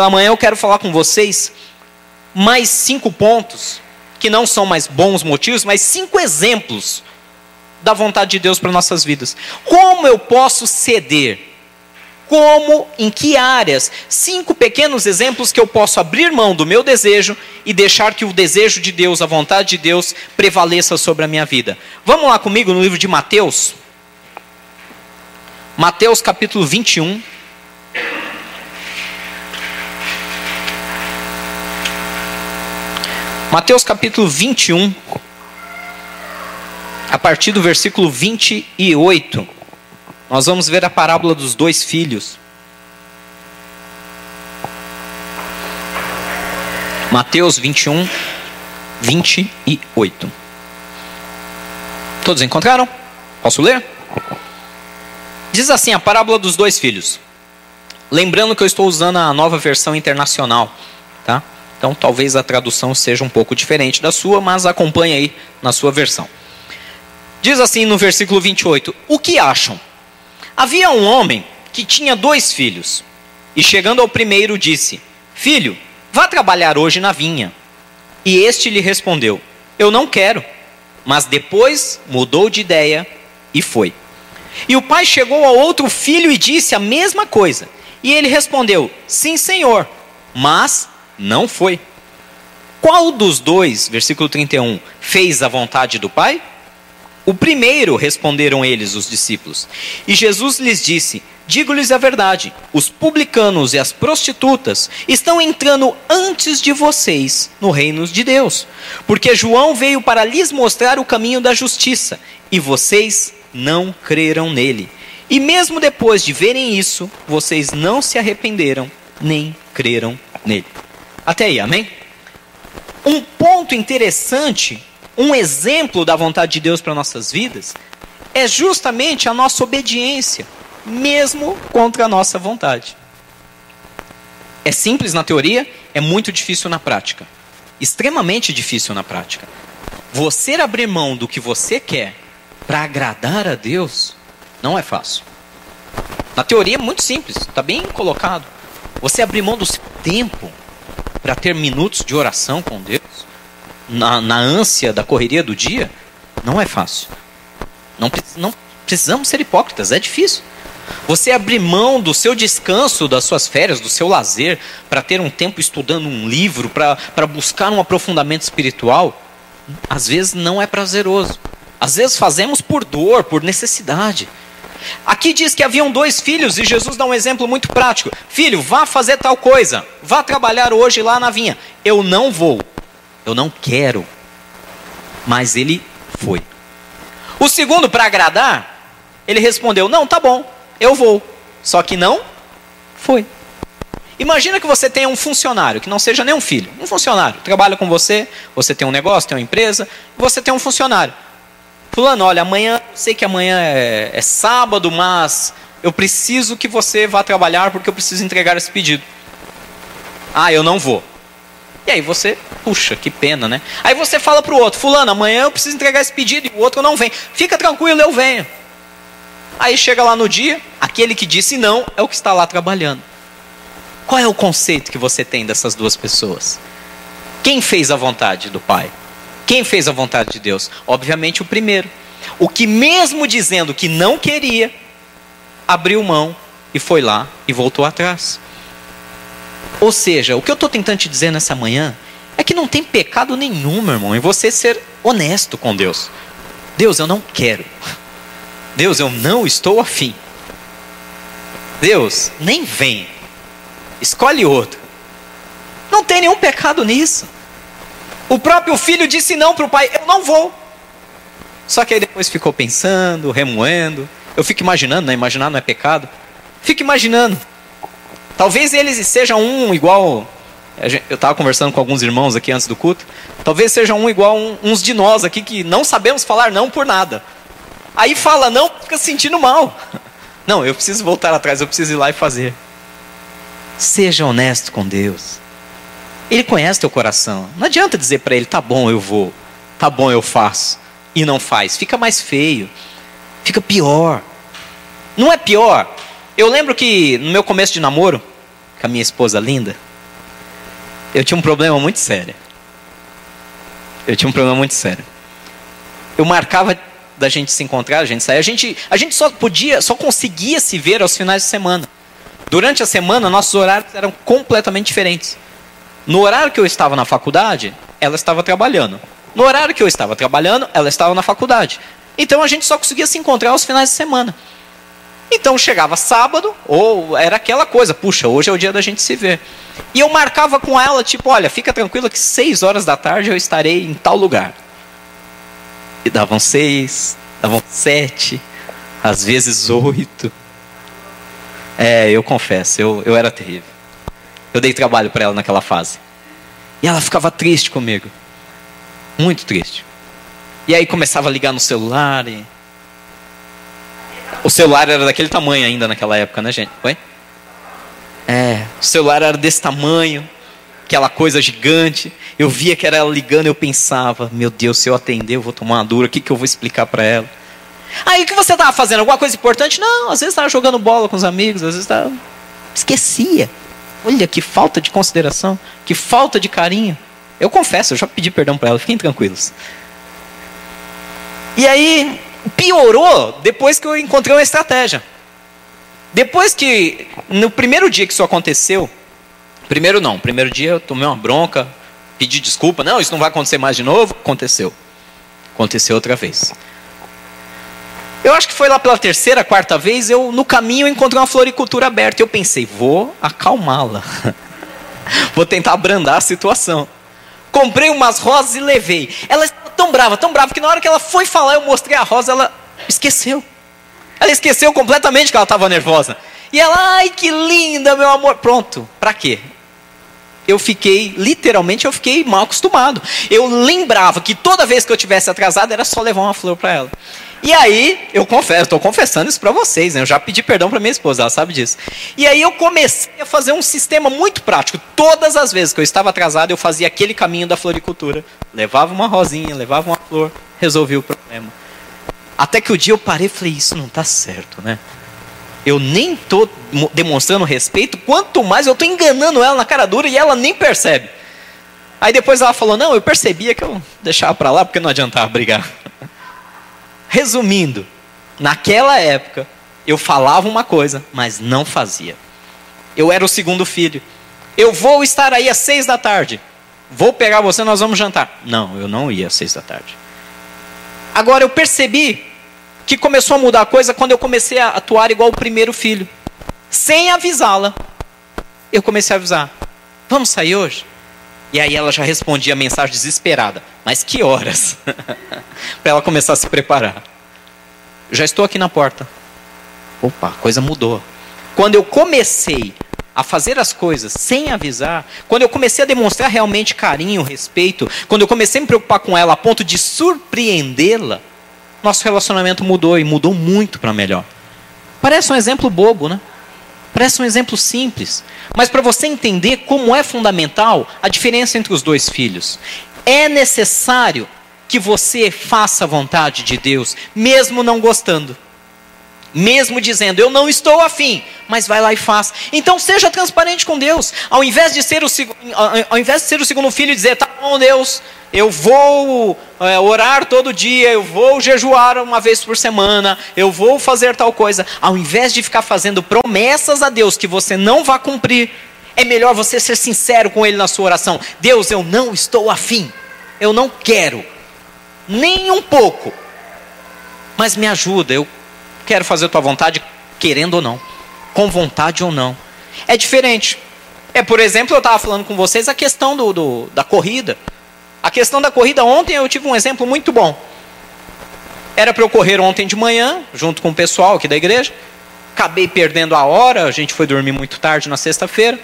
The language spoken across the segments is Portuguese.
pela manhã eu quero falar com vocês mais cinco pontos, que não são mais bons motivos, mas cinco exemplos da vontade de Deus para nossas vidas. Como eu posso ceder? Como, em que áreas? Cinco pequenos exemplos que eu posso abrir mão do meu desejo e deixar que o desejo de Deus, a vontade de Deus, prevaleça sobre a minha vida. Vamos lá comigo no livro de Mateus. Mateus capítulo 21. Mateus capítulo 21, a partir do versículo 28, nós vamos ver a parábola dos dois filhos. Mateus 21, 28. Todos encontraram? Posso ler? Diz assim a parábola dos dois filhos. Lembrando que eu estou usando a nova versão internacional, tá? Então talvez a tradução seja um pouco diferente da sua, mas acompanhe aí na sua versão. Diz assim no versículo 28: O que acham? Havia um homem que tinha dois filhos, e chegando ao primeiro disse: Filho, vá trabalhar hoje na vinha. E este lhe respondeu: Eu não quero. Mas depois mudou de ideia e foi. E o pai chegou ao outro filho e disse a mesma coisa. E ele respondeu: Sim, senhor, mas não foi. Qual dos dois, versículo 31, fez a vontade do Pai? O primeiro, responderam eles, os discípulos. E Jesus lhes disse: Digo-lhes a verdade: os publicanos e as prostitutas estão entrando antes de vocês no reino de Deus. Porque João veio para lhes mostrar o caminho da justiça, e vocês não creram nele. E mesmo depois de verem isso, vocês não se arrependeram nem creram nele. Até aí, amém? Um ponto interessante, um exemplo da vontade de Deus para nossas vidas, é justamente a nossa obediência, mesmo contra a nossa vontade. É simples na teoria, é muito difícil na prática. Extremamente difícil na prática. Você abrir mão do que você quer para agradar a Deus não é fácil. Na teoria é muito simples, está bem colocado. Você abrir mão do seu tempo para ter minutos de oração com Deus, na, na ânsia da correria do dia, não é fácil. Não, não precisamos ser hipócritas, é difícil. Você abrir mão do seu descanso, das suas férias, do seu lazer, para ter um tempo estudando um livro, para buscar um aprofundamento espiritual, às vezes não é prazeroso. Às vezes fazemos por dor, por necessidade. Aqui diz que haviam dois filhos e Jesus dá um exemplo muito prático. Filho, vá fazer tal coisa. Vá trabalhar hoje lá na vinha. Eu não vou. Eu não quero. Mas ele foi. O segundo, para agradar, ele respondeu: Não, tá bom, eu vou. Só que não foi. Imagina que você tenha um funcionário, que não seja nem um filho, um funcionário, trabalha com você, você tem um negócio, tem uma empresa, você tem um funcionário. Fulano, olha, amanhã, sei que amanhã é, é sábado, mas eu preciso que você vá trabalhar porque eu preciso entregar esse pedido. Ah, eu não vou. E aí você, puxa, que pena, né? Aí você fala para o outro, fulano, amanhã eu preciso entregar esse pedido e o outro não vem. Fica tranquilo, eu venho. Aí chega lá no dia, aquele que disse não é o que está lá trabalhando. Qual é o conceito que você tem dessas duas pessoas? Quem fez a vontade do Pai? Quem fez a vontade de Deus? Obviamente o primeiro. O que, mesmo dizendo que não queria, abriu mão e foi lá e voltou atrás. Ou seja, o que eu estou tentando te dizer nessa manhã é que não tem pecado nenhum, meu irmão, em você ser honesto com Deus. Deus, eu não quero. Deus, eu não estou afim. Deus, nem vem. Escolhe outro. Não tem nenhum pecado nisso. O próprio filho disse não para o pai: Eu não vou. Só que aí depois ficou pensando, remoendo. Eu fico imaginando, né? Imaginar não é pecado. Fico imaginando. Talvez eles sejam um igual. Eu estava conversando com alguns irmãos aqui antes do culto. Talvez sejam um igual uns de nós aqui que não sabemos falar não por nada. Aí fala não, fica se sentindo mal. Não, eu preciso voltar atrás, eu preciso ir lá e fazer. Seja honesto com Deus. Ele conhece teu coração. Não adianta dizer para ele, tá bom, eu vou. Tá bom, eu faço. E não faz. Fica mais feio. Fica pior. Não é pior? Eu lembro que no meu começo de namoro, com a minha esposa linda, eu tinha um problema muito sério. Eu tinha um problema muito sério. Eu marcava da gente se encontrar, a gente sair. A gente, a gente só podia, só conseguia se ver aos finais de semana. Durante a semana, nossos horários eram completamente diferentes. No horário que eu estava na faculdade, ela estava trabalhando. No horário que eu estava trabalhando, ela estava na faculdade. Então a gente só conseguia se encontrar aos finais de semana. Então chegava sábado, ou era aquela coisa, puxa, hoje é o dia da gente se ver. E eu marcava com ela, tipo, olha, fica tranquila que seis horas da tarde eu estarei em tal lugar. E davam seis, davam sete, às vezes oito. É, eu confesso, eu, eu era terrível. Eu dei trabalho para ela naquela fase. E ela ficava triste comigo. Muito triste. E aí começava a ligar no celular e o celular era daquele tamanho ainda naquela época, né, gente? Oi? É, o celular era desse tamanho, aquela coisa gigante. Eu via que era ela ligando, eu pensava, meu Deus, se eu atender, eu vou tomar uma dura, o que, que eu vou explicar para ela? Aí, o que você estava fazendo? Alguma coisa importante? Não, às vezes estava jogando bola com os amigos, às vezes estava... Esquecia. Olha que falta de consideração, que falta de carinho. Eu confesso, eu já pedi perdão para ela, fiquem tranquilos. E aí, piorou depois que eu encontrei uma estratégia. Depois que, no primeiro dia que isso aconteceu, primeiro não, primeiro dia eu tomei uma bronca, pedi desculpa, não, isso não vai acontecer mais de novo, aconteceu. Aconteceu outra vez. Eu acho que foi lá pela terceira, quarta vez, eu no caminho encontrei uma floricultura aberta. Eu pensei, vou acalmá-la. vou tentar abrandar a situação. Comprei umas rosas e levei. Ela tão brava, tão brava, que na hora que ela foi falar, eu mostrei a rosa, ela esqueceu. Ela esqueceu completamente que ela estava nervosa. E ela, ai que linda, meu amor. Pronto, para quê? Eu fiquei, literalmente, eu fiquei mal acostumado. Eu lembrava que toda vez que eu tivesse atrasado era só levar uma flor para ela. E aí, eu confesso, estou confessando isso para vocês, né? eu já pedi perdão para minha esposa, ela sabe disso. E aí eu comecei a fazer um sistema muito prático. Todas as vezes que eu estava atrasado, eu fazia aquele caminho da floricultura. Levava uma rosinha, levava uma flor, resolvia o problema. Até que o dia eu parei e falei, isso não está certo, né? Eu nem estou demonstrando respeito, quanto mais eu estou enganando ela na cara dura e ela nem percebe. Aí depois ela falou, não, eu percebia que eu deixava para lá porque não adiantava brigar. Resumindo, naquela época, eu falava uma coisa, mas não fazia. Eu era o segundo filho. Eu vou estar aí às seis da tarde. Vou pegar você, nós vamos jantar. Não, eu não ia às seis da tarde. Agora eu percebi que começou a mudar a coisa quando eu comecei a atuar igual o primeiro filho. Sem avisá-la. Eu comecei a avisar. Vamos sair hoje? E aí ela já respondia a mensagem desesperada. Mas que horas? Para ela começar a se preparar. Já estou aqui na porta. Opa, a coisa mudou. Quando eu comecei a fazer as coisas sem avisar, quando eu comecei a demonstrar realmente carinho, respeito, quando eu comecei a me preocupar com ela a ponto de surpreendê-la, nosso relacionamento mudou e mudou muito para melhor. Parece um exemplo bobo, né? Parece um exemplo simples, mas para você entender como é fundamental a diferença entre os dois filhos. É necessário que você faça a vontade de Deus, mesmo não gostando. Mesmo dizendo, eu não estou afim, mas vai lá e faz. Então seja transparente com Deus. Ao invés de ser o, ao invés de ser o segundo filho e dizer, tá bom, Deus, eu vou é, orar todo dia, eu vou jejuar uma vez por semana, eu vou fazer tal coisa. Ao invés de ficar fazendo promessas a Deus que você não vai cumprir, é melhor você ser sincero com Ele na sua oração. Deus, eu não estou afim, eu não quero, nem um pouco, mas me ajuda, eu quero fazer a tua vontade, querendo ou não, com vontade ou não. É diferente. É, por exemplo, eu estava falando com vocês a questão do, do da corrida. A questão da corrida, ontem eu tive um exemplo muito bom. Era para eu correr ontem de manhã, junto com o pessoal aqui da igreja. Acabei perdendo a hora, a gente foi dormir muito tarde na sexta-feira.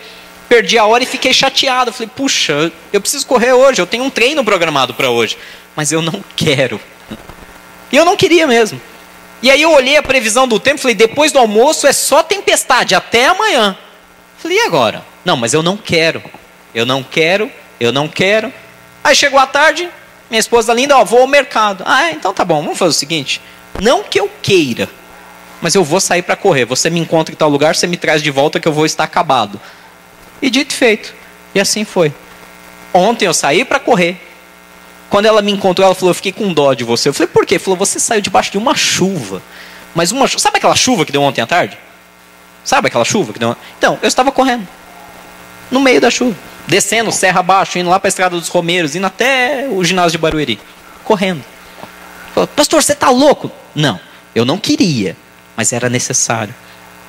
Perdi a hora e fiquei chateado. Falei, puxa, eu preciso correr hoje, eu tenho um treino programado para hoje. Mas eu não quero. E eu não queria mesmo. E aí eu olhei a previsão do tempo e falei, depois do almoço é só tempestade, até amanhã. Falei, e agora? Não, mas eu não quero. Eu não quero, eu não quero. Aí chegou a tarde, minha esposa linda, ó, vou ao mercado. Ah, então tá bom, vamos fazer o seguinte. Não que eu queira, mas eu vou sair para correr. Você me encontra em tal lugar, você me traz de volta que eu vou estar acabado. E dito e feito. E assim foi. Ontem eu saí para correr. Quando ela me encontrou, ela falou: Eu fiquei com dó de você. Eu falei: Por quê? Falou: Você saiu debaixo de uma chuva. Mas uma Sabe aquela chuva que deu ontem à tarde? Sabe aquela chuva que deu? Então, eu estava correndo. No meio da chuva. Descendo, serra abaixo, indo lá para a Estrada dos Romeiros, indo até o ginásio de Barueri. Correndo. Falou, Pastor, você está louco? Não, eu não queria, mas era necessário.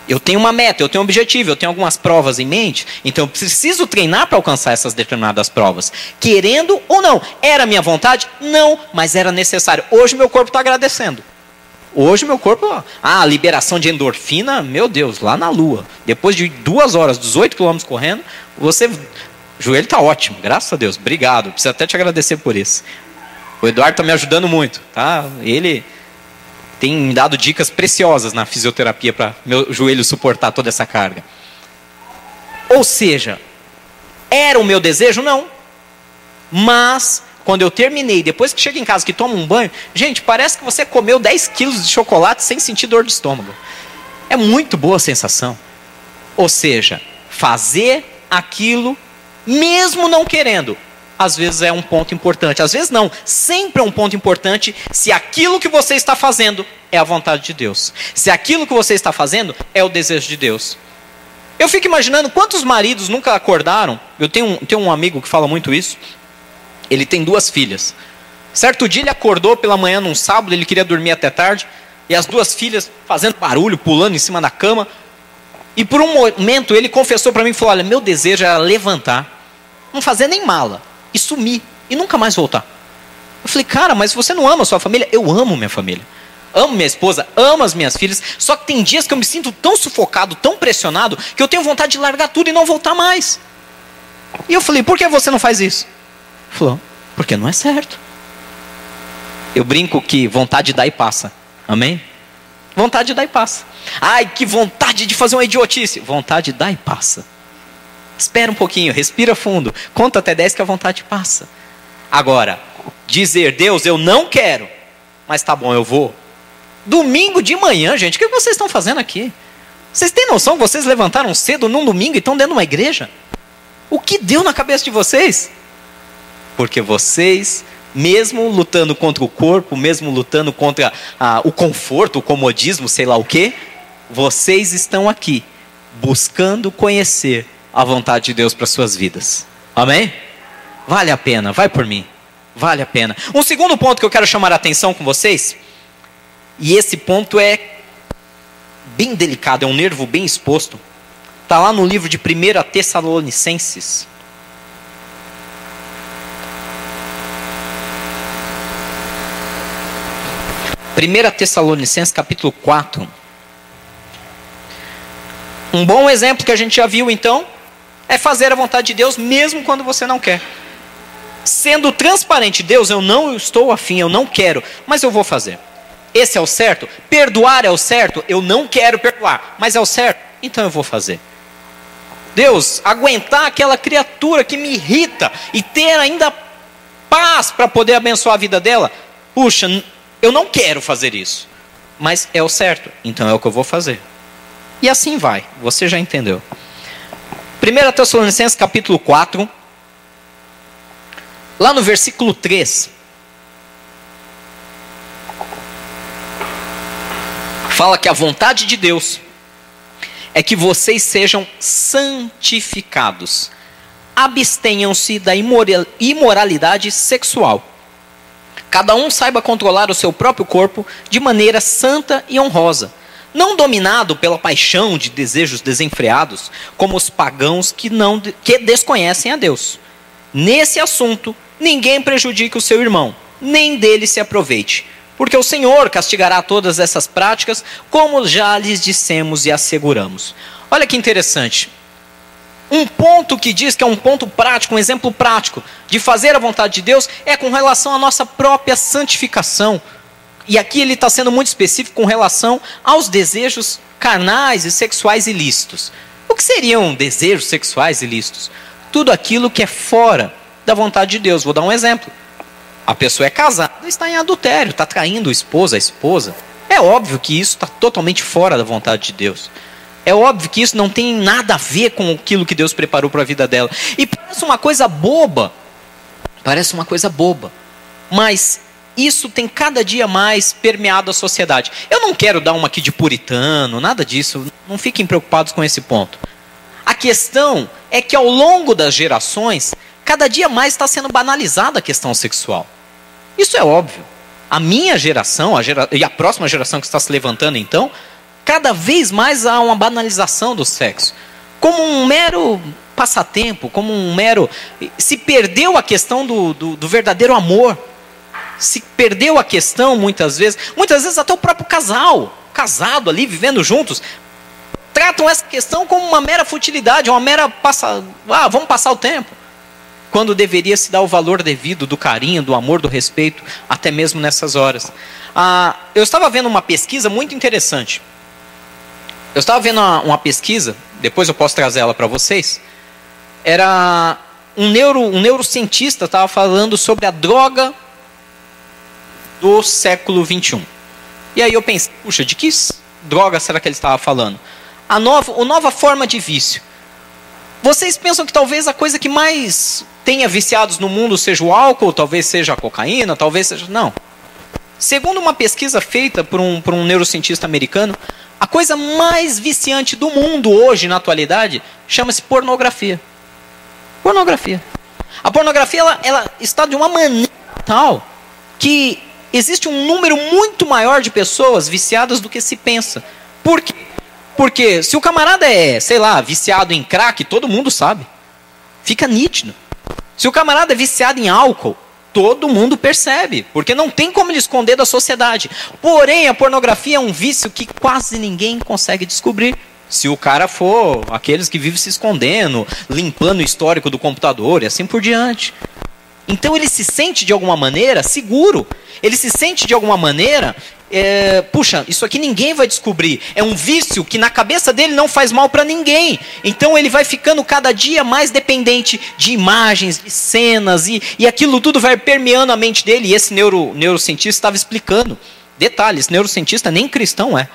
Eu tenho uma meta, eu tenho um objetivo, eu tenho algumas provas em mente, então eu preciso treinar para alcançar essas determinadas provas. Querendo ou não. Era minha vontade? Não, mas era necessário. Hoje meu corpo está agradecendo. Hoje meu corpo, ah, liberação de endorfina, meu Deus, lá na lua. Depois de duas horas, 18 quilômetros correndo, você, o joelho está ótimo, graças a Deus, obrigado. Preciso até te agradecer por isso. O Eduardo está me ajudando muito, tá? Ele tem me dado dicas preciosas na fisioterapia para meu joelho suportar toda essa carga. Ou seja, era o meu desejo? Não. Mas, quando eu terminei, depois que chega em casa, que toma um banho, gente, parece que você comeu 10 quilos de chocolate sem sentir dor de estômago. É muito boa a sensação. Ou seja, fazer aquilo mesmo não querendo, às vezes é um ponto importante. Às vezes não, sempre é um ponto importante se aquilo que você está fazendo é a vontade de Deus. Se aquilo que você está fazendo é o desejo de Deus. Eu fico imaginando quantos maridos nunca acordaram. Eu tenho um, tenho um amigo que fala muito isso. Ele tem duas filhas. Certo dia ele acordou pela manhã num sábado, ele queria dormir até tarde, e as duas filhas fazendo barulho, pulando em cima da cama. E por um momento ele confessou para mim e falou: Olha, meu desejo era levantar, não fazer nem mala, e sumir e nunca mais voltar. Eu falei, cara, mas você não ama a sua família? Eu amo minha família. Amo minha esposa, amo as minhas filhas. Só que tem dias que eu me sinto tão sufocado, tão pressionado, que eu tenho vontade de largar tudo e não voltar mais. E eu falei, por que você não faz isso? Falou, porque não é certo. Eu brinco que vontade dá e passa. Amém? Vontade dá e passa. Ai, que vontade de fazer uma idiotice. Vontade dá e passa. Espera um pouquinho, respira fundo, conta até 10 que a vontade passa. Agora, dizer, Deus, eu não quero, mas tá bom, eu vou. Domingo de manhã, gente, o que vocês estão fazendo aqui? Vocês têm noção que vocês levantaram cedo num domingo e estão dentro de uma igreja? O que deu na cabeça de vocês? Porque vocês, mesmo lutando contra o corpo, mesmo lutando contra ah, o conforto, o comodismo, sei lá o que, vocês estão aqui buscando conhecer a vontade de Deus para suas vidas. Amém? Vale a pena, vai por mim. Vale a pena. Um segundo ponto que eu quero chamar a atenção com vocês, e esse ponto é bem delicado, é um nervo bem exposto. Está lá no livro de 1 Tessalonicenses. Primeira Tessalonicenses capítulo 4. Um bom exemplo que a gente já viu então é fazer a vontade de Deus mesmo quando você não quer. Sendo transparente, Deus, eu não estou afim, eu não quero, mas eu vou fazer. Esse é o certo? Perdoar é o certo? Eu não quero perdoar, mas é o certo? Então eu vou fazer. Deus, aguentar aquela criatura que me irrita e ter ainda paz para poder abençoar a vida dela, puxa, eu não quero fazer isso, mas é o certo, então é o que eu vou fazer. E assim vai, você já entendeu. 1 Tessalonicenses capítulo 4, lá no versículo 3. Fala que a vontade de Deus é que vocês sejam santificados. Abstenham-se da imoralidade sexual. Cada um saiba controlar o seu próprio corpo de maneira santa e honrosa não dominado pela paixão de desejos desenfreados, como os pagãos que não que desconhecem a Deus. Nesse assunto, ninguém prejudique o seu irmão, nem dele se aproveite, porque o Senhor castigará todas essas práticas, como já lhes dissemos e asseguramos. Olha que interessante. Um ponto que diz que é um ponto prático, um exemplo prático de fazer a vontade de Deus é com relação à nossa própria santificação, e aqui ele está sendo muito específico com relação aos desejos carnais e sexuais ilícitos. O que seriam desejos sexuais ilícitos? Tudo aquilo que é fora da vontade de Deus. Vou dar um exemplo. A pessoa é casada, está em adultério, está traindo o esposo, a esposa. É óbvio que isso está totalmente fora da vontade de Deus. É óbvio que isso não tem nada a ver com aquilo que Deus preparou para a vida dela. E parece uma coisa boba. Parece uma coisa boba. Mas isso tem cada dia mais permeado a sociedade. Eu não quero dar uma aqui de puritano, nada disso. Não fiquem preocupados com esse ponto. A questão é que ao longo das gerações, cada dia mais está sendo banalizada a questão sexual. Isso é óbvio. A minha geração a gera... e a próxima geração que está se levantando, então, cada vez mais há uma banalização do sexo. Como um mero passatempo, como um mero. Se perdeu a questão do, do, do verdadeiro amor. Se perdeu a questão, muitas vezes. Muitas vezes até o próprio casal, casado ali, vivendo juntos, tratam essa questão como uma mera futilidade, uma mera passa, ah, vamos passar o tempo. Quando deveria se dar o valor devido do carinho, do amor, do respeito, até mesmo nessas horas. Ah, eu estava vendo uma pesquisa muito interessante. Eu estava vendo uma, uma pesquisa, depois eu posso trazer ela para vocês. Era um, neuro, um neurocientista estava falando sobre a droga do século 21. E aí eu pensei, puxa, de que droga será que ele estava falando? a nova, a nova forma de vício. Vocês pensam que talvez a coisa que mais tenha viciados no mundo seja o álcool, talvez seja a cocaína, talvez seja. Não. Segundo uma pesquisa feita por um, por um neurocientista americano, a coisa mais viciante do mundo hoje, na atualidade, chama-se pornografia. Pornografia. A pornografia ela, ela está de uma maneira tal que existe um número muito maior de pessoas viciadas do que se pensa. Por quê? Porque se o camarada é, sei lá, viciado em crack, todo mundo sabe. Fica nítido. Se o camarada é viciado em álcool, todo mundo percebe, porque não tem como ele esconder da sociedade. Porém, a pornografia é um vício que quase ninguém consegue descobrir. Se o cara for aqueles que vivem se escondendo, limpando o histórico do computador e assim por diante. Então ele se sente de alguma maneira seguro. Ele se sente de alguma maneira é, puxa, isso aqui ninguém vai descobrir. É um vício que na cabeça dele não faz mal para ninguém. Então ele vai ficando cada dia mais dependente de imagens, de cenas, e, e aquilo tudo vai permeando a mente dele. E esse neuro, neurocientista estava explicando. Detalhes, neurocientista nem cristão é.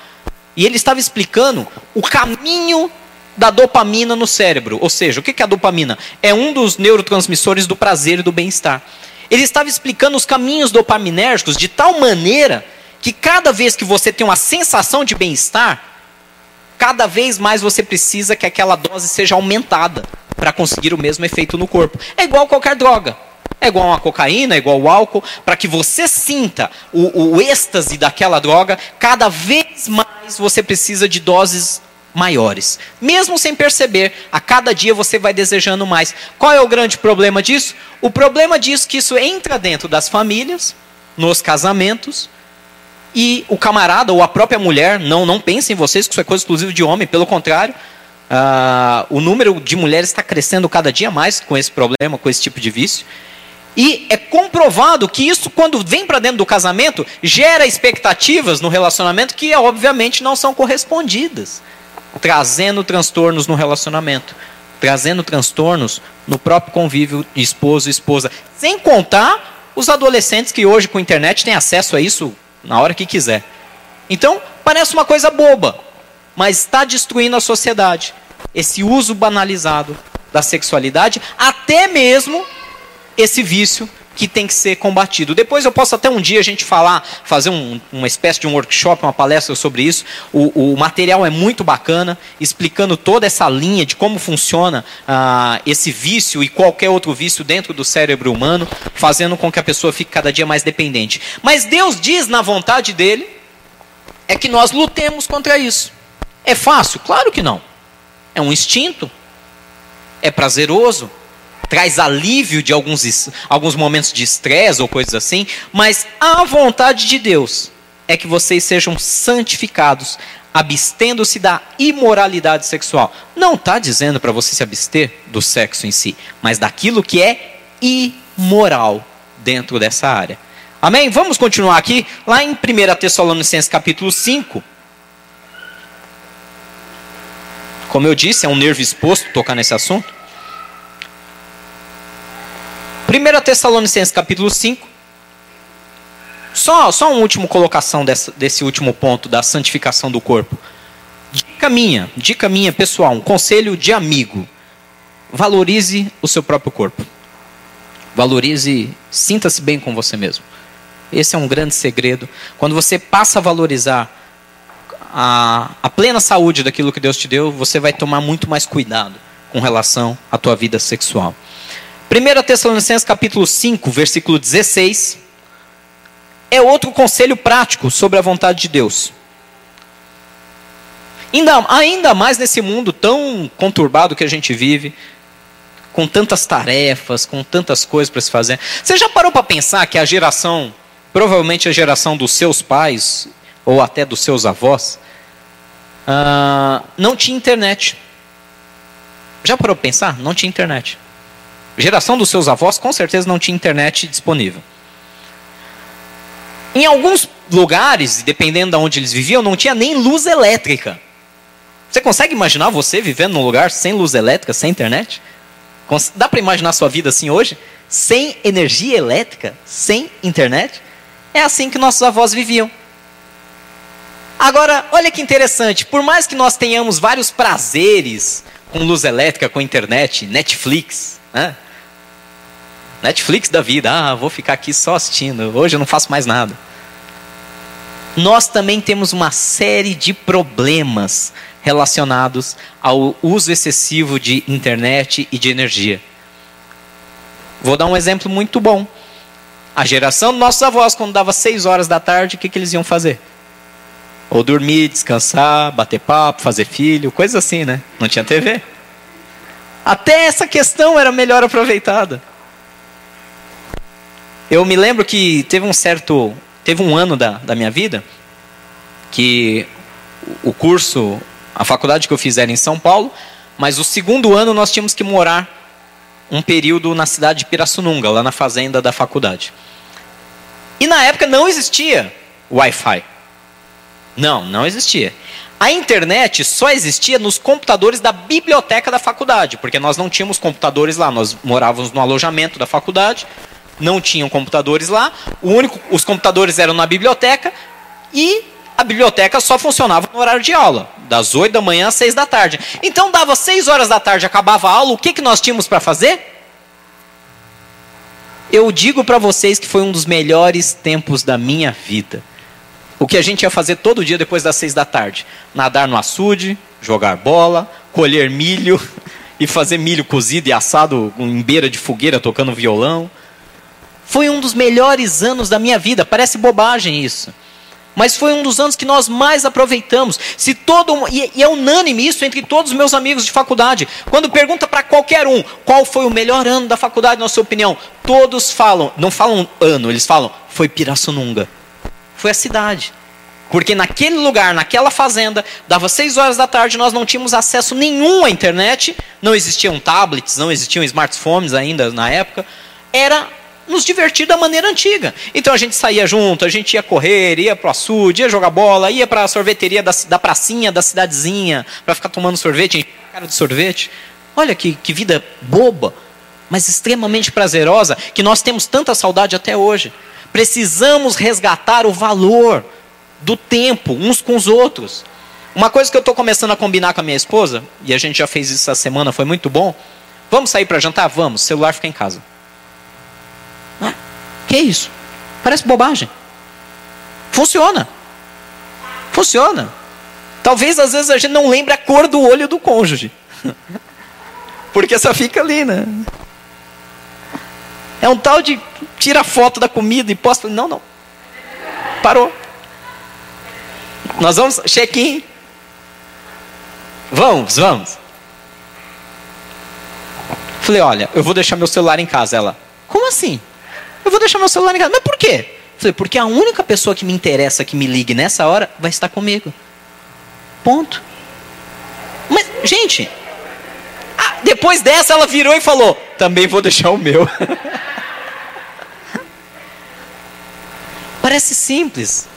E ele estava explicando o caminho da dopamina no cérebro. Ou seja, o que é a dopamina? É um dos neurotransmissores do prazer e do bem-estar. Ele estava explicando os caminhos dopaminérgicos de tal maneira que cada vez que você tem uma sensação de bem-estar, cada vez mais você precisa que aquela dose seja aumentada para conseguir o mesmo efeito no corpo. É igual qualquer droga. É igual uma cocaína, é igual o álcool, para que você sinta o, o êxtase daquela droga, cada vez mais você precisa de doses maiores. Mesmo sem perceber, a cada dia você vai desejando mais. Qual é o grande problema disso? O problema disso é que isso entra dentro das famílias, nos casamentos, e o camarada ou a própria mulher, não, não pensem vocês que isso é coisa exclusiva de homem, pelo contrário, uh, o número de mulheres está crescendo cada dia mais com esse problema, com esse tipo de vício. E é comprovado que isso, quando vem para dentro do casamento, gera expectativas no relacionamento que, obviamente, não são correspondidas, trazendo transtornos no relacionamento, trazendo transtornos no próprio convívio esposo e esposa. Sem contar os adolescentes que hoje, com a internet, têm acesso a isso na hora que quiser. Então, parece uma coisa boba, mas está destruindo a sociedade. Esse uso banalizado da sexualidade, até mesmo esse vício que tem que ser combatido. Depois eu posso até um dia a gente falar, fazer um, uma espécie de um workshop, uma palestra sobre isso. O, o, material é muito bacana, explicando toda essa linha de como funciona ah, esse vício e qualquer outro vício dentro do cérebro humano, fazendo com que a pessoa fique cada dia mais dependente. Mas Deus diz na vontade dele é que nós lutemos contra isso. É fácil? Claro que não. É um instinto. É prazeroso traz alívio de alguns, alguns momentos de estresse ou coisas assim, mas a vontade de Deus é que vocês sejam santificados, abstendo-se da imoralidade sexual. Não está dizendo para você se abster do sexo em si, mas daquilo que é imoral dentro dessa área. Amém? Vamos continuar aqui, lá em 1 Tessalonicenses capítulo 5. Como eu disse, é um nervo exposto tocar nesse assunto. 1 Tessalonicenses capítulo 5. Só, só uma última colocação desse, último ponto da santificação do corpo. Dica minha, dica minha pessoal, um conselho de amigo. Valorize o seu próprio corpo. Valorize, sinta-se bem com você mesmo. Esse é um grande segredo. Quando você passa a valorizar a, a plena saúde daquilo que Deus te deu, você vai tomar muito mais cuidado com relação à tua vida sexual. 1 Tessalonicenses capítulo 5, versículo 16, é outro conselho prático sobre a vontade de Deus. Ainda, ainda mais nesse mundo tão conturbado que a gente vive, com tantas tarefas, com tantas coisas para se fazer. Você já parou para pensar que a geração, provavelmente a geração dos seus pais, ou até dos seus avós, uh, não tinha internet? Já parou para pensar? Não tinha internet. Geração dos seus avós, com certeza não tinha internet disponível. Em alguns lugares, dependendo de onde eles viviam, não tinha nem luz elétrica. Você consegue imaginar você vivendo num lugar sem luz elétrica, sem internet? Dá para imaginar sua vida assim hoje? Sem energia elétrica, sem internet? É assim que nossos avós viviam. Agora, olha que interessante, por mais que nós tenhamos vários prazeres com luz elétrica, com internet, Netflix, né? Netflix da vida, ah, vou ficar aqui só assistindo, hoje eu não faço mais nada. Nós também temos uma série de problemas relacionados ao uso excessivo de internet e de energia. Vou dar um exemplo muito bom. A geração dos nossos avós, quando dava 6 horas da tarde, o que, que eles iam fazer? Ou dormir, descansar, bater papo, fazer filho, coisa assim, né? Não tinha TV. Até essa questão era melhor aproveitada. Eu me lembro que teve um certo. Teve um ano da, da minha vida que o curso a faculdade que eu fiz era em São Paulo, mas o segundo ano nós tínhamos que morar um período na cidade de Pirassununga, lá na fazenda da faculdade. E na época não existia Wi-Fi. Não, não existia. A internet só existia nos computadores da biblioteca da faculdade, porque nós não tínhamos computadores lá, nós morávamos no alojamento da faculdade, não tinham computadores lá, o único, os computadores eram na biblioteca e a biblioteca só funcionava no horário de aula, das 8 da manhã às 6 da tarde. Então dava 6 horas da tarde, acabava a aula, o que, que nós tínhamos para fazer? Eu digo para vocês que foi um dos melhores tempos da minha vida. O que a gente ia fazer todo dia depois das 6 da tarde? Nadar no açude, jogar bola, colher milho e fazer milho cozido e assado em beira de fogueira tocando violão. Foi um dos melhores anos da minha vida. Parece bobagem isso. Mas foi um dos anos que nós mais aproveitamos. Se todo e, e é unânime isso entre todos os meus amigos de faculdade. Quando pergunta para qualquer um qual foi o melhor ano da faculdade, na sua opinião, todos falam, não falam ano, eles falam foi Pirassununga. Foi a cidade. Porque naquele lugar, naquela fazenda, dava seis horas da tarde, nós não tínhamos acesso nenhum à internet, não existiam tablets, não existiam smartphones ainda na época. Era nos divertir da maneira antiga. Então a gente saía junto, a gente ia correr, ia pro açude, ia jogar bola, ia para a sorveteria da, da pracinha, da cidadezinha, para ficar tomando sorvete, cara de sorvete. Olha que, que vida boba, mas extremamente prazerosa, que nós temos tanta saudade até hoje. Precisamos resgatar o valor do tempo uns com os outros. Uma coisa que eu estou começando a combinar com a minha esposa, e a gente já fez isso essa semana, foi muito bom. Vamos sair para jantar? Vamos, o celular fica em casa. Que isso? Parece bobagem. Funciona. Funciona. Talvez às vezes a gente não lembre a cor do olho do cônjuge. Porque só fica ali, né? É um tal de tira foto da comida e posta. Não, não. Parou. Nós vamos, check-in. Vamos, vamos. Falei, olha, eu vou deixar meu celular em casa. Ela, como assim? Eu vou deixar meu celular em casa. Mas por quê? falei, porque a única pessoa que me interessa que me ligue nessa hora vai estar comigo. Ponto. Mas, gente, ah, depois dessa ela virou e falou: também vou deixar o meu. Parece simples,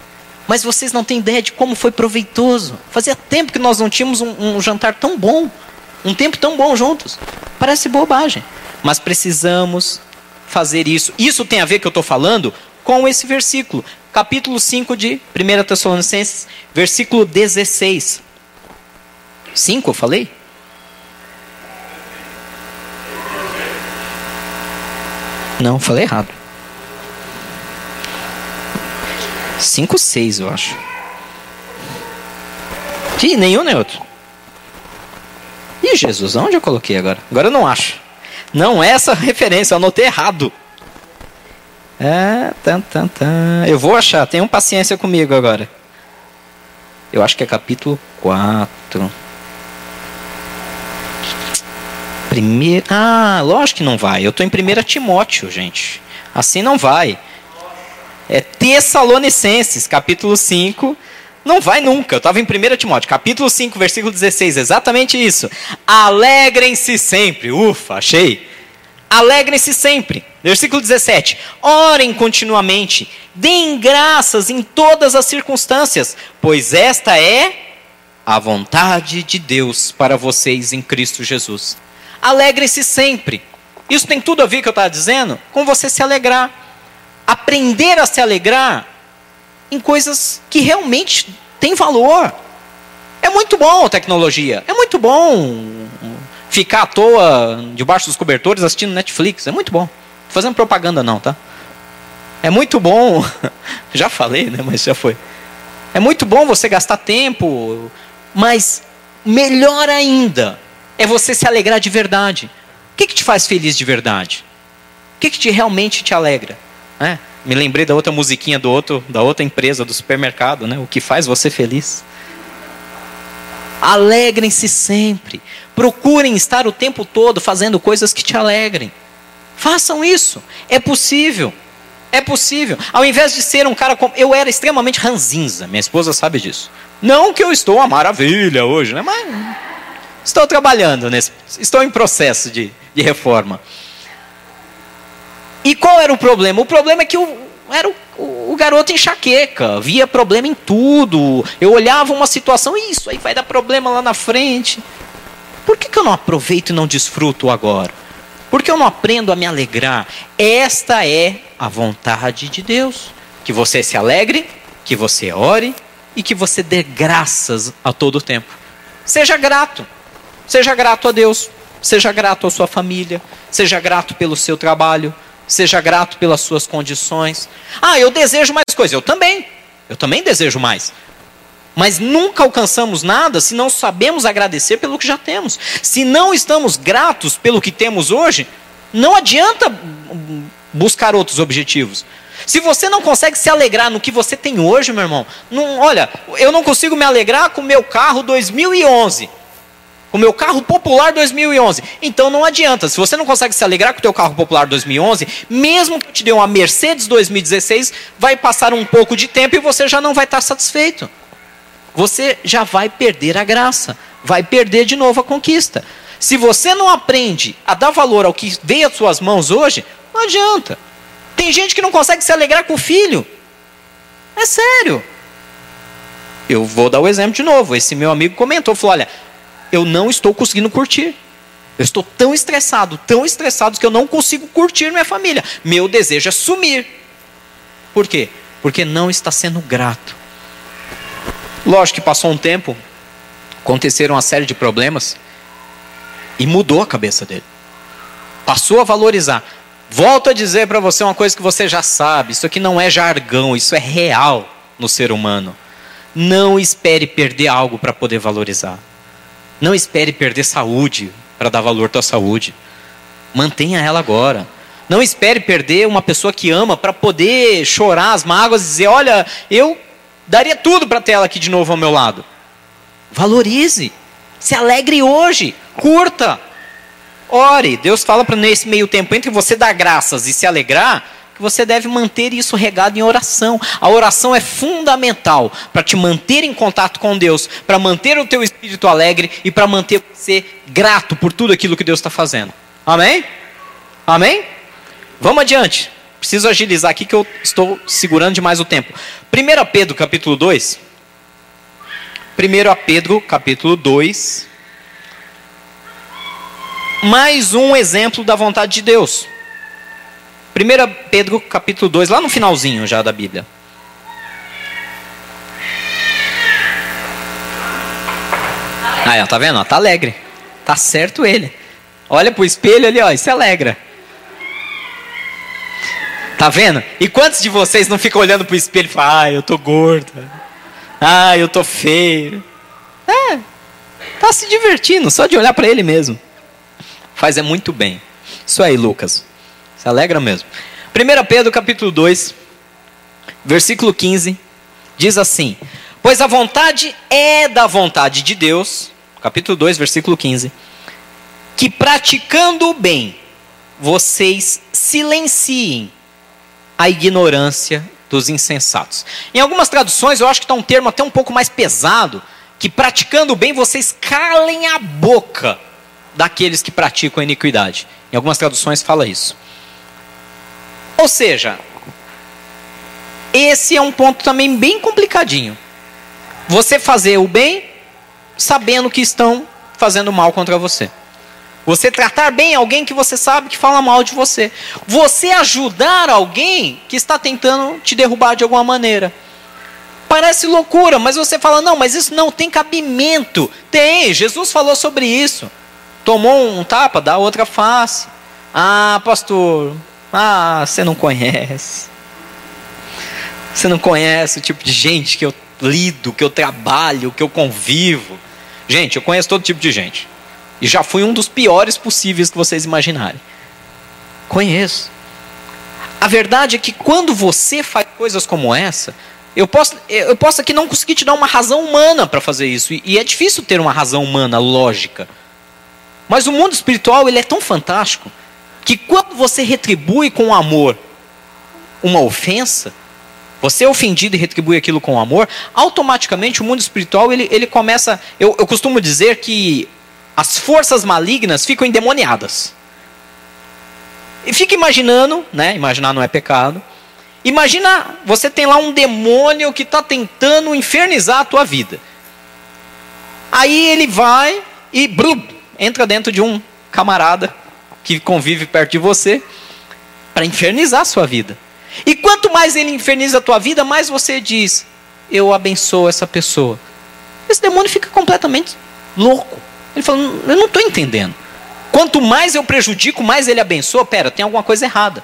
mas vocês não têm ideia de como foi proveitoso. Fazia tempo que nós não tínhamos um, um jantar tão bom, um tempo tão bom juntos. Parece bobagem, mas precisamos fazer isso. Isso tem a ver que eu estou falando com esse versículo, capítulo 5 de 1 Tessalonicenses, versículo 16. 5 eu falei? Não, falei errado. 5, 6, eu acho. Ih, nenhum nem outro. Ih, Jesus, onde eu coloquei agora? Agora eu não acho. Não é essa referência, eu anotei errado. É, tan, tan, tan. Eu vou achar, tenham paciência comigo agora. Eu acho que é capítulo 4. Primeiro. Ah, lógico que não vai. Eu estou em 1 Timóteo, gente. Assim não vai. É Tessalonicenses, capítulo 5. Não vai nunca. Eu estava em 1 Timóteo, capítulo 5, versículo 16. Exatamente isso. Alegrem-se sempre. Ufa, achei. Alegrem-se sempre. Versículo 17. Orem continuamente. Deem graças em todas as circunstâncias, pois esta é a vontade de Deus para vocês em Cristo Jesus. Alegrem-se sempre. Isso tem tudo a ver com o que eu estava dizendo? Com você se alegrar. Aprender a se alegrar em coisas que realmente têm valor. É muito bom a tecnologia. É muito bom ficar à toa debaixo dos cobertores assistindo Netflix. É muito bom. Não fazendo propaganda não, tá? É muito bom. já falei, né? Mas já foi. É muito bom você gastar tempo, mas melhor ainda é você se alegrar de verdade. O que, que te faz feliz de verdade? O que, que te realmente te alegra? É, me lembrei da outra musiquinha do outro, da outra empresa do supermercado, né? O que faz você feliz? Alegrem-se sempre. Procurem estar o tempo todo fazendo coisas que te alegrem. Façam isso. É possível. É possível. Ao invés de ser um cara como. Eu era extremamente ranzinza, minha esposa sabe disso. Não que eu estou uma maravilha hoje, né? Mas Estou trabalhando nesse. Estou em processo de, de reforma. E qual era o problema? O problema é que eu era o, o, o, garoto enxaqueca, via problema em tudo. Eu olhava uma situação, isso aí vai dar problema lá na frente. Por que, que eu não aproveito e não desfruto agora? Por que eu não aprendo a me alegrar? Esta é a vontade de Deus. Que você se alegre, que você ore e que você dê graças a todo tempo. Seja grato. Seja grato a Deus, seja grato à sua família, seja grato pelo seu trabalho, seja grato pelas suas condições. Ah, eu desejo mais coisas. Eu também. Eu também desejo mais. Mas nunca alcançamos nada se não sabemos agradecer pelo que já temos. Se não estamos gratos pelo que temos hoje, não adianta buscar outros objetivos. Se você não consegue se alegrar no que você tem hoje, meu irmão, não, olha, eu não consigo me alegrar com o meu carro 2011 o meu carro popular 2011. Então não adianta, se você não consegue se alegrar com o teu carro popular 2011, mesmo que eu te dê uma Mercedes 2016, vai passar um pouco de tempo e você já não vai estar satisfeito. Você já vai perder a graça, vai perder de novo a conquista. Se você não aprende a dar valor ao que veio às suas mãos hoje, não adianta. Tem gente que não consegue se alegrar com o filho. É sério. Eu vou dar o exemplo de novo. Esse meu amigo comentou, falou: olha, eu não estou conseguindo curtir. Eu estou tão estressado, tão estressado que eu não consigo curtir minha família. Meu desejo é sumir. Por quê? Porque não está sendo grato. Lógico que passou um tempo, aconteceram uma série de problemas e mudou a cabeça dele. Passou a valorizar. Volto a dizer para você uma coisa que você já sabe: isso aqui não é jargão, isso é real no ser humano. Não espere perder algo para poder valorizar. Não espere perder saúde para dar valor à tua saúde. Mantenha ela agora. Não espere perder uma pessoa que ama para poder chorar as mágoas e dizer: Olha, eu daria tudo para ter ela aqui de novo ao meu lado. Valorize. Se alegre hoje. Curta. Ore. Deus fala para nesse meio tempo entre você dar graças e se alegrar que você deve manter isso regado em oração. A oração é fundamental para te manter em contato com Deus, para manter o teu espírito alegre e para manter você grato por tudo aquilo que Deus está fazendo. Amém? Amém? Vamos adiante. Preciso agilizar aqui que eu estou segurando demais o tempo. 1 Pedro capítulo 2. 1 Pedro capítulo 2. Mais um exemplo da vontade de Deus. 1 Pedro capítulo 2, lá no finalzinho já da Bíblia. Aí, ó, tá vendo? Ó, tá alegre. Tá certo ele. Olha pro espelho ali, ó, e se alegra. Tá vendo? E quantos de vocês não ficam olhando pro espelho e falam, ah, eu tô gorda. Ah, eu tô feio. É, tá se divertindo, só de olhar para ele mesmo. Faz é muito bem. Isso aí, Lucas. Se alegra mesmo. 1 Pedro capítulo 2, versículo 15, diz assim: Pois a vontade é da vontade de Deus, capítulo 2, versículo 15, que praticando o bem, vocês silenciem a ignorância dos insensatos. Em algumas traduções, eu acho que está um termo até um pouco mais pesado, que praticando o bem, vocês calem a boca daqueles que praticam a iniquidade. Em algumas traduções fala isso. Ou seja, esse é um ponto também bem complicadinho. Você fazer o bem sabendo que estão fazendo mal contra você. Você tratar bem alguém que você sabe que fala mal de você. Você ajudar alguém que está tentando te derrubar de alguma maneira. Parece loucura, mas você fala: não, mas isso não tem cabimento. Tem, Jesus falou sobre isso. Tomou um tapa, dá outra face. Ah, pastor, ah, você não conhece. Você não conhece o tipo de gente que eu lido, que eu trabalho, que eu convivo. Gente, eu conheço todo tipo de gente. E já fui um dos piores possíveis que vocês imaginarem. Conheço. A verdade é que quando você faz coisas como essa, eu posso, eu posso aqui não conseguir te dar uma razão humana para fazer isso. E é difícil ter uma razão humana lógica. Mas o mundo espiritual ele é tão fantástico que quando você retribui com amor uma ofensa, você é ofendido e retribui aquilo com amor, automaticamente o mundo espiritual ele, ele começa. Eu, eu costumo dizer que as forças malignas ficam endemoniadas. E fica imaginando, né? Imaginar não é pecado. Imagina, você tem lá um demônio que está tentando infernizar a tua vida. Aí ele vai e blum, entra dentro de um camarada que convive perto de você para infernizar a sua vida. E quanto mais ele inferniza a tua vida, mais você diz: Eu abençoo essa pessoa. Esse demônio fica completamente louco. Ele fala, eu não estou entendendo. Quanto mais eu prejudico, mais ele abençoa. Pera, tem alguma coisa errada.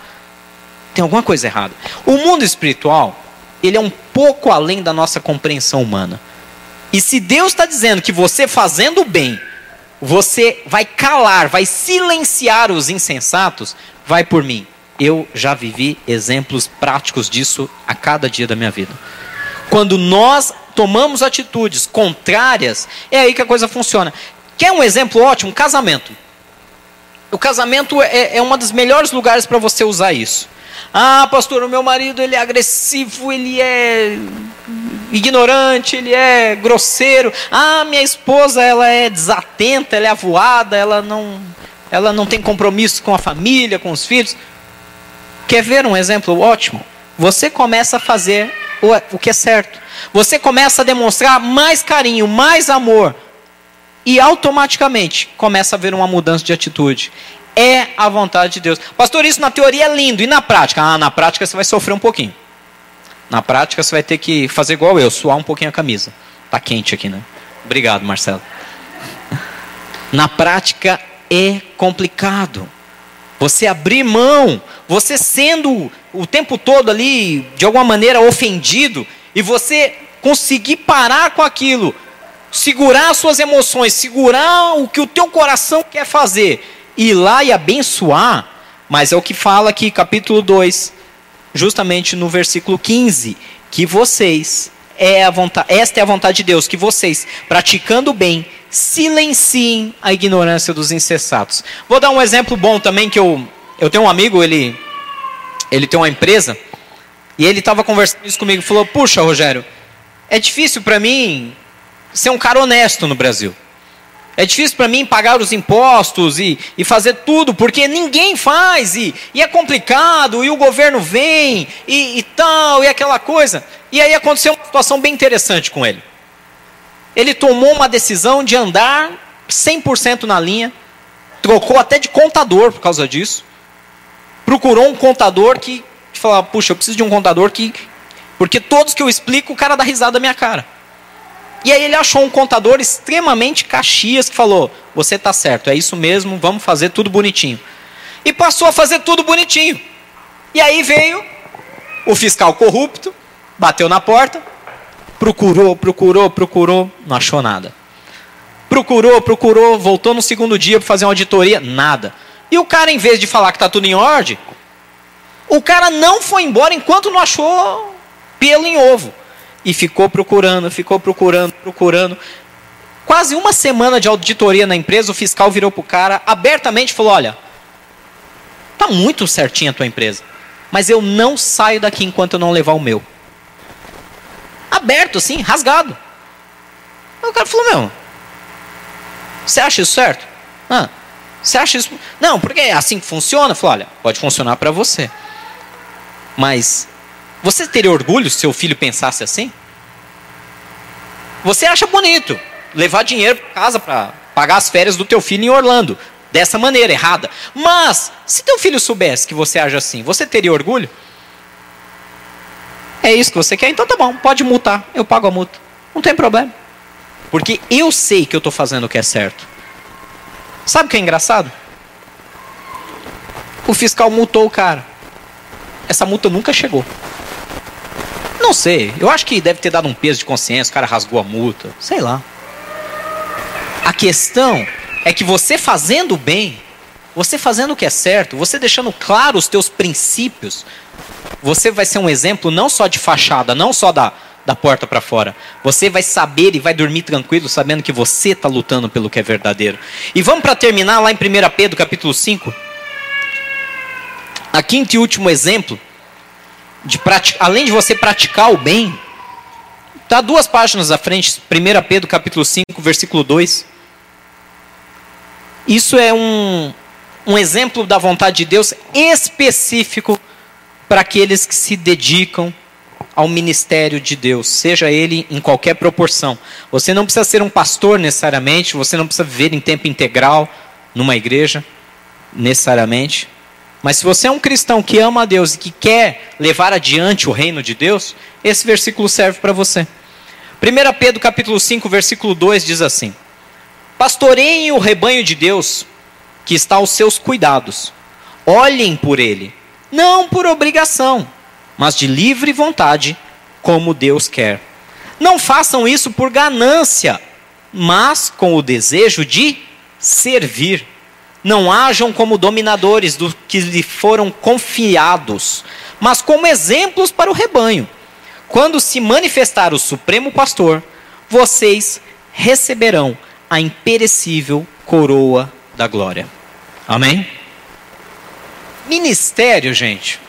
Tem alguma coisa errada. O mundo espiritual, ele é um pouco além da nossa compreensão humana. E se Deus está dizendo que você fazendo bem, você vai calar, vai silenciar os insensatos, vai por mim. Eu já vivi exemplos práticos disso a cada dia da minha vida. Quando nós tomamos atitudes contrárias, é aí que a coisa funciona. Quer um exemplo ótimo? Casamento. O casamento é, é um dos melhores lugares para você usar isso. Ah, pastor, o meu marido ele é agressivo, ele é ignorante, ele é grosseiro. Ah, minha esposa ela é desatenta, ela é avoada, ela não, ela não tem compromisso com a família, com os filhos. Quer ver um exemplo ótimo? Você começa a fazer o, o que é certo. Você começa a demonstrar mais carinho, mais amor e automaticamente começa a haver uma mudança de atitude. É a vontade de Deus. Pastor, isso na teoria é lindo. E na prática? Ah, na prática você vai sofrer um pouquinho. Na prática você vai ter que fazer igual eu, suar um pouquinho a camisa. Tá quente aqui, né? Obrigado, Marcelo. Na prática é complicado. Você abrir mão, você sendo o tempo todo ali, de alguma maneira, ofendido, e você conseguir parar com aquilo, segurar as suas emoções, segurar o que o teu coração quer fazer, ir lá e abençoar, mas é o que fala aqui, capítulo 2, justamente no versículo 15, que vocês, é a vontade, esta é a vontade de Deus, que vocês, praticando bem, silenciem a ignorância dos insensatos. Vou dar um exemplo bom também, que eu, eu tenho um amigo, ele, ele tem uma empresa, e ele estava conversando isso comigo, falou, puxa Rogério, é difícil para mim ser um cara honesto no Brasil. É difícil para mim pagar os impostos e, e fazer tudo, porque ninguém faz, e, e é complicado, e o governo vem, e, e tal, e aquela coisa. E aí aconteceu uma situação bem interessante com ele. Ele tomou uma decisão de andar 100% na linha, trocou até de contador por causa disso. Procurou um contador que falava: Puxa, eu preciso de um contador que. Porque todos que eu explico, o cara dá risada da minha cara. E aí ele achou um contador extremamente caxias que falou: Você está certo, é isso mesmo, vamos fazer tudo bonitinho. E passou a fazer tudo bonitinho. E aí veio o fiscal corrupto, bateu na porta, procurou, procurou, procurou, não achou nada. Procurou, procurou, voltou no segundo dia para fazer uma auditoria, nada. E o cara, em vez de falar que está tudo em ordem, o cara não foi embora enquanto não achou pelo em ovo. E ficou procurando, ficou procurando, procurando. Quase uma semana de auditoria na empresa, o fiscal virou para o cara abertamente e falou: Olha, tá muito certinha a tua empresa, mas eu não saio daqui enquanto eu não levar o meu. Aberto assim, rasgado. Aí o cara falou: Meu, você acha isso certo? Ah, você acha isso? Não, porque é assim que funciona. Falou: Olha, pode funcionar para você. Mas você teria orgulho se seu filho pensasse assim? Você acha bonito levar dinheiro para casa para pagar as férias do teu filho em Orlando, dessa maneira errada. Mas se teu filho soubesse que você age assim, você teria orgulho? É isso que você quer? Então tá bom, pode multar, eu pago a multa. Não tem problema. Porque eu sei que eu estou fazendo o que é certo. Sabe o que é engraçado? O fiscal multou o cara. Essa multa nunca chegou. Não sei. Eu acho que deve ter dado um peso de consciência, o cara rasgou a multa. Sei lá. A questão é que você fazendo bem, você fazendo o que é certo, você deixando claro os teus princípios, você vai ser um exemplo não só de fachada, não só da, da porta para fora. Você vai saber e vai dormir tranquilo sabendo que você está lutando pelo que é verdadeiro. E vamos para terminar lá em 1 Pedro capítulo 5. A quinto e último exemplo de além de você praticar o bem, está duas páginas à frente, 1 Pedro capítulo 5, versículo 2. Isso é um, um exemplo da vontade de Deus específico para aqueles que se dedicam ao ministério de Deus, seja ele em qualquer proporção. Você não precisa ser um pastor necessariamente, você não precisa viver em tempo integral numa igreja necessariamente. Mas se você é um cristão que ama a Deus e que quer levar adiante o reino de Deus, esse versículo serve para você. 1 Pedro capítulo 5, versículo 2 diz assim: Pastoreiem o rebanho de Deus que está aos seus cuidados. Olhem por ele, não por obrigação, mas de livre vontade, como Deus quer. Não façam isso por ganância, mas com o desejo de servir não hajam como dominadores do que lhe foram confiados, mas como exemplos para o rebanho. Quando se manifestar o Supremo Pastor, vocês receberão a imperecível coroa da glória. Amém? Ministério, gente,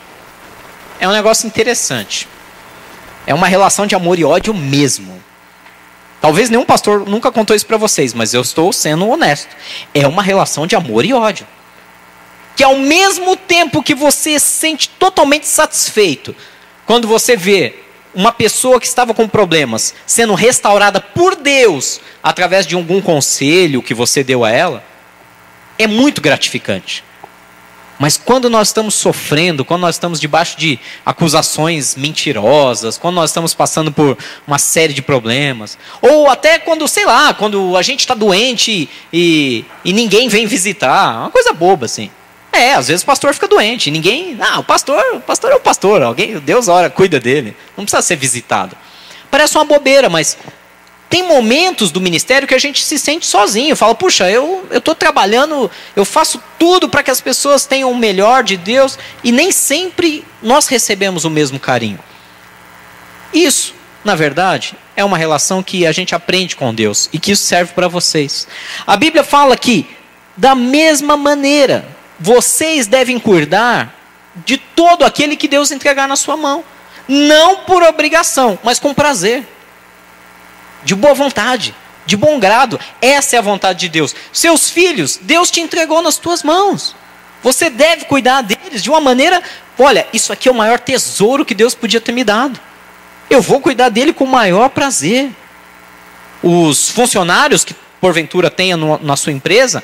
é um negócio interessante. É uma relação de amor e ódio mesmo. Talvez nenhum pastor nunca contou isso para vocês, mas eu estou sendo honesto. É uma relação de amor e ódio. Que ao mesmo tempo que você se sente totalmente satisfeito, quando você vê uma pessoa que estava com problemas sendo restaurada por Deus através de algum conselho que você deu a ela, é muito gratificante. Mas quando nós estamos sofrendo, quando nós estamos debaixo de acusações mentirosas, quando nós estamos passando por uma série de problemas, ou até quando, sei lá, quando a gente está doente e, e ninguém vem visitar, uma coisa boba assim. É, às vezes o pastor fica doente, ninguém. Ah, o pastor, o pastor é o pastor, alguém, Deus ora, cuida dele, não precisa ser visitado. Parece uma bobeira, mas tem momentos do ministério que a gente se sente sozinho. Fala, puxa, eu estou trabalhando, eu faço tudo para que as pessoas tenham o melhor de Deus e nem sempre nós recebemos o mesmo carinho. Isso, na verdade, é uma relação que a gente aprende com Deus e que isso serve para vocês. A Bíblia fala que, da mesma maneira, vocês devem cuidar de todo aquele que Deus entregar na sua mão. Não por obrigação, mas com prazer de boa vontade, de bom grado. Essa é a vontade de Deus. Seus filhos, Deus te entregou nas tuas mãos. Você deve cuidar deles de uma maneira, olha, isso aqui é o maior tesouro que Deus podia ter me dado. Eu vou cuidar dele com o maior prazer. Os funcionários que porventura tenha no, na sua empresa,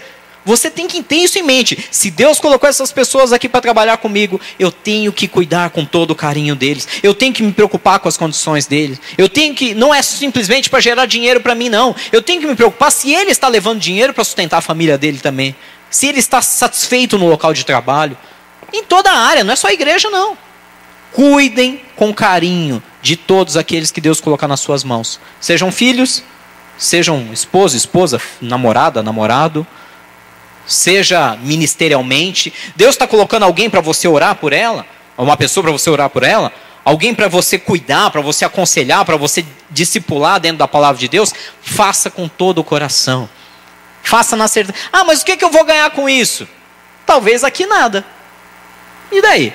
Você tem que ter isso em mente. Se Deus colocou essas pessoas aqui para trabalhar comigo, eu tenho que cuidar com todo o carinho deles. Eu tenho que me preocupar com as condições deles. Eu tenho que não é simplesmente para gerar dinheiro para mim não. Eu tenho que me preocupar se ele está levando dinheiro para sustentar a família dele também. Se ele está satisfeito no local de trabalho. Em toda a área, não é só a igreja não. Cuidem com carinho de todos aqueles que Deus colocar nas suas mãos. Sejam filhos, sejam esposa, esposa, namorada, namorado, seja ministerialmente. Deus está colocando alguém para você orar por ela, uma pessoa para você orar por ela, alguém para você cuidar, para você aconselhar, para você discipular dentro da palavra de Deus. Faça com todo o coração. Faça na certeza. Ah, mas o que, que eu vou ganhar com isso? Talvez aqui nada. E daí?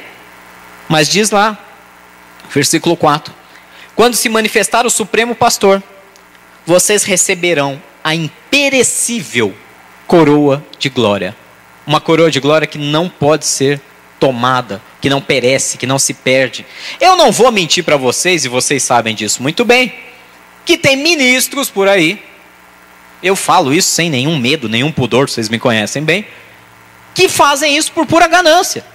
Mas diz lá, versículo 4: Quando se manifestar o Supremo Pastor, vocês receberão a imperecível coroa de glória. Uma coroa de glória que não pode ser tomada, que não perece, que não se perde. Eu não vou mentir para vocês, e vocês sabem disso muito bem, que tem ministros por aí, eu falo isso sem nenhum medo, nenhum pudor, vocês me conhecem bem, que fazem isso por pura ganância.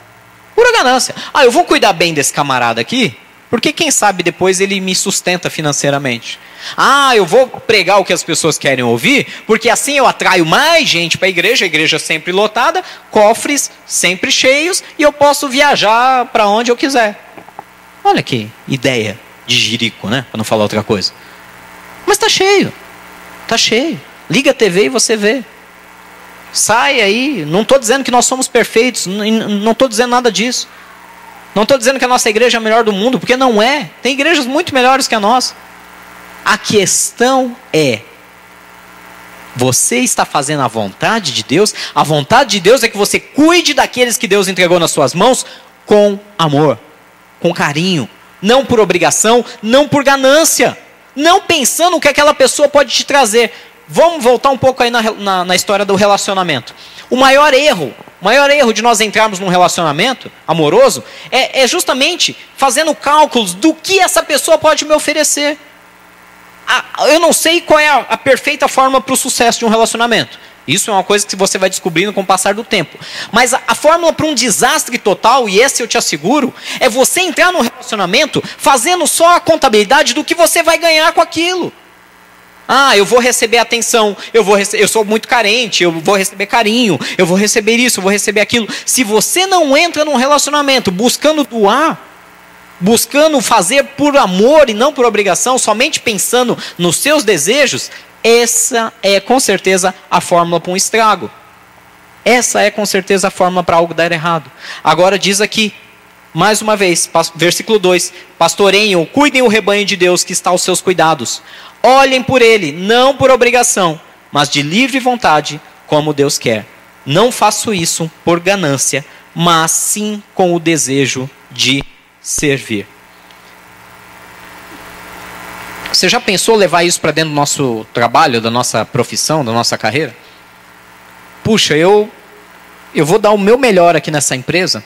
Pura ganância. Ah, eu vou cuidar bem desse camarada aqui, porque quem sabe depois ele me sustenta financeiramente. Ah, eu vou pregar o que as pessoas querem ouvir, porque assim eu atraio mais gente para a igreja, a igreja sempre lotada, cofres sempre cheios e eu posso viajar para onde eu quiser. Olha que ideia de jirico, né? Para não falar outra coisa. Mas está cheio. Está cheio. Liga a TV e você vê. Sai aí. Não estou dizendo que nós somos perfeitos. Não estou dizendo nada disso. Não estou dizendo que a nossa igreja é a melhor do mundo, porque não é. Tem igrejas muito melhores que a nossa. A questão é: você está fazendo a vontade de Deus? A vontade de Deus é que você cuide daqueles que Deus entregou nas suas mãos com amor, com carinho, não por obrigação, não por ganância, não pensando o que aquela pessoa pode te trazer. Vamos voltar um pouco aí na, na, na história do relacionamento. O maior erro, o maior erro de nós entrarmos num relacionamento amoroso é, é justamente fazendo cálculos do que essa pessoa pode me oferecer. eu não sei qual é a, a perfeita forma para o sucesso de um relacionamento. Isso é uma coisa que você vai descobrindo com o passar do tempo. Mas a, a fórmula para um desastre total, e esse eu te asseguro, é você entrar no relacionamento fazendo só a contabilidade do que você vai ganhar com aquilo. Ah, eu vou receber atenção, eu, vou rece eu sou muito carente, eu vou receber carinho, eu vou receber isso, eu vou receber aquilo. Se você não entra num relacionamento buscando doar, buscando fazer por amor e não por obrigação, somente pensando nos seus desejos, essa é com certeza a fórmula para um estrago. Essa é com certeza a fórmula para algo dar errado. Agora diz aqui, mais uma vez, versículo 2: Pastoreiam, cuidem o rebanho de Deus que está aos seus cuidados. Olhem por ele, não por obrigação, mas de livre vontade, como Deus quer. Não faço isso por ganância, mas sim com o desejo de servir. Você já pensou levar isso para dentro do nosso trabalho, da nossa profissão, da nossa carreira? Puxa, eu eu vou dar o meu melhor aqui nessa empresa,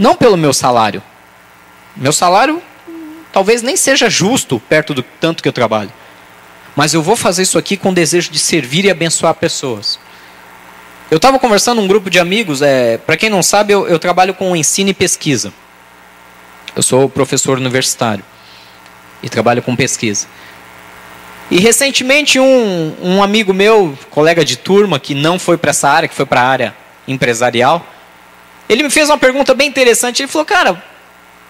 não pelo meu salário. Meu salário talvez nem seja justo perto do tanto que eu trabalho. Mas eu vou fazer isso aqui com o desejo de servir e abençoar pessoas. Eu estava conversando com um grupo de amigos, é, para quem não sabe, eu, eu trabalho com ensino e pesquisa. Eu sou professor universitário e trabalho com pesquisa. E recentemente um, um amigo meu, colega de turma, que não foi para essa área, que foi para a área empresarial, ele me fez uma pergunta bem interessante. Ele falou, cara,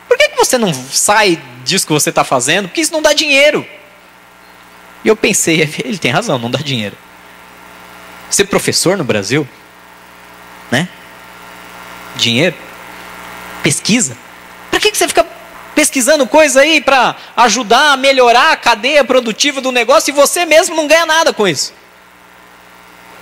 por que, que você não sai disso que você está fazendo? Porque isso não dá dinheiro. E eu pensei, ele tem razão, não dá dinheiro. Ser professor no Brasil, né? Dinheiro, pesquisa. Para que, que você fica pesquisando coisa aí para ajudar a melhorar a cadeia produtiva do negócio e você mesmo não ganha nada com isso?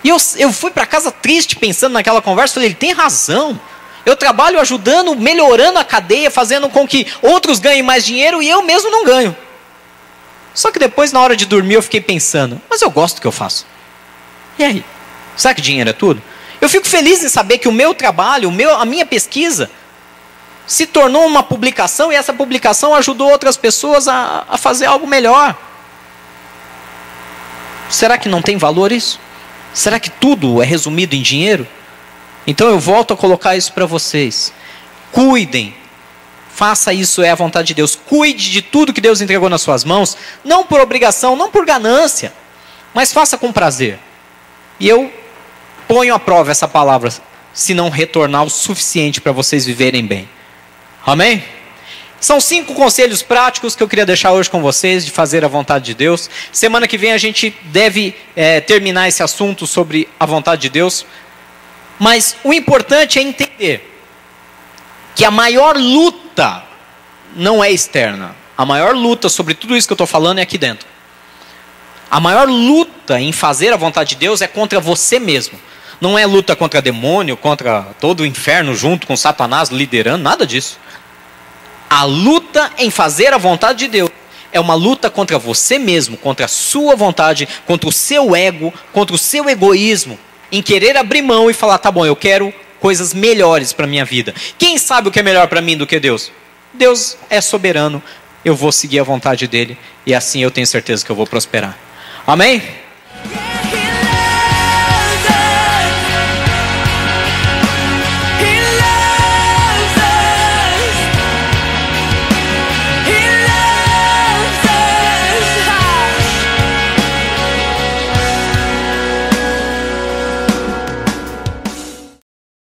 E eu, eu fui para casa triste pensando naquela conversa, falei, ele tem razão. Eu trabalho ajudando, melhorando a cadeia, fazendo com que outros ganhem mais dinheiro e eu mesmo não ganho. Só que depois, na hora de dormir, eu fiquei pensando: mas eu gosto do que eu faço. E aí? Será que dinheiro é tudo? Eu fico feliz em saber que o meu trabalho, o meu, a minha pesquisa, se tornou uma publicação e essa publicação ajudou outras pessoas a, a fazer algo melhor. Será que não tem valor isso? Será que tudo é resumido em dinheiro? Então eu volto a colocar isso para vocês. Cuidem. Faça isso, é a vontade de Deus. Cuide de tudo que Deus entregou nas suas mãos, não por obrigação, não por ganância, mas faça com prazer. E eu ponho à prova essa palavra, se não retornar o suficiente para vocês viverem bem. Amém? São cinco conselhos práticos que eu queria deixar hoje com vocês, de fazer a vontade de Deus. Semana que vem a gente deve é, terminar esse assunto sobre a vontade de Deus. Mas o importante é entender que a maior luta não é externa. A maior luta sobre tudo isso que eu estou falando é aqui dentro. A maior luta em fazer a vontade de Deus é contra você mesmo. Não é luta contra demônio, contra todo o inferno junto com Satanás liderando, nada disso. A luta em fazer a vontade de Deus é uma luta contra você mesmo, contra a sua vontade, contra o seu ego, contra o seu egoísmo, em querer abrir mão e falar: tá bom, eu quero coisas melhores para minha vida. Quem sabe o que é melhor para mim do que Deus? Deus é soberano. Eu vou seguir a vontade dele e assim eu tenho certeza que eu vou prosperar. Amém?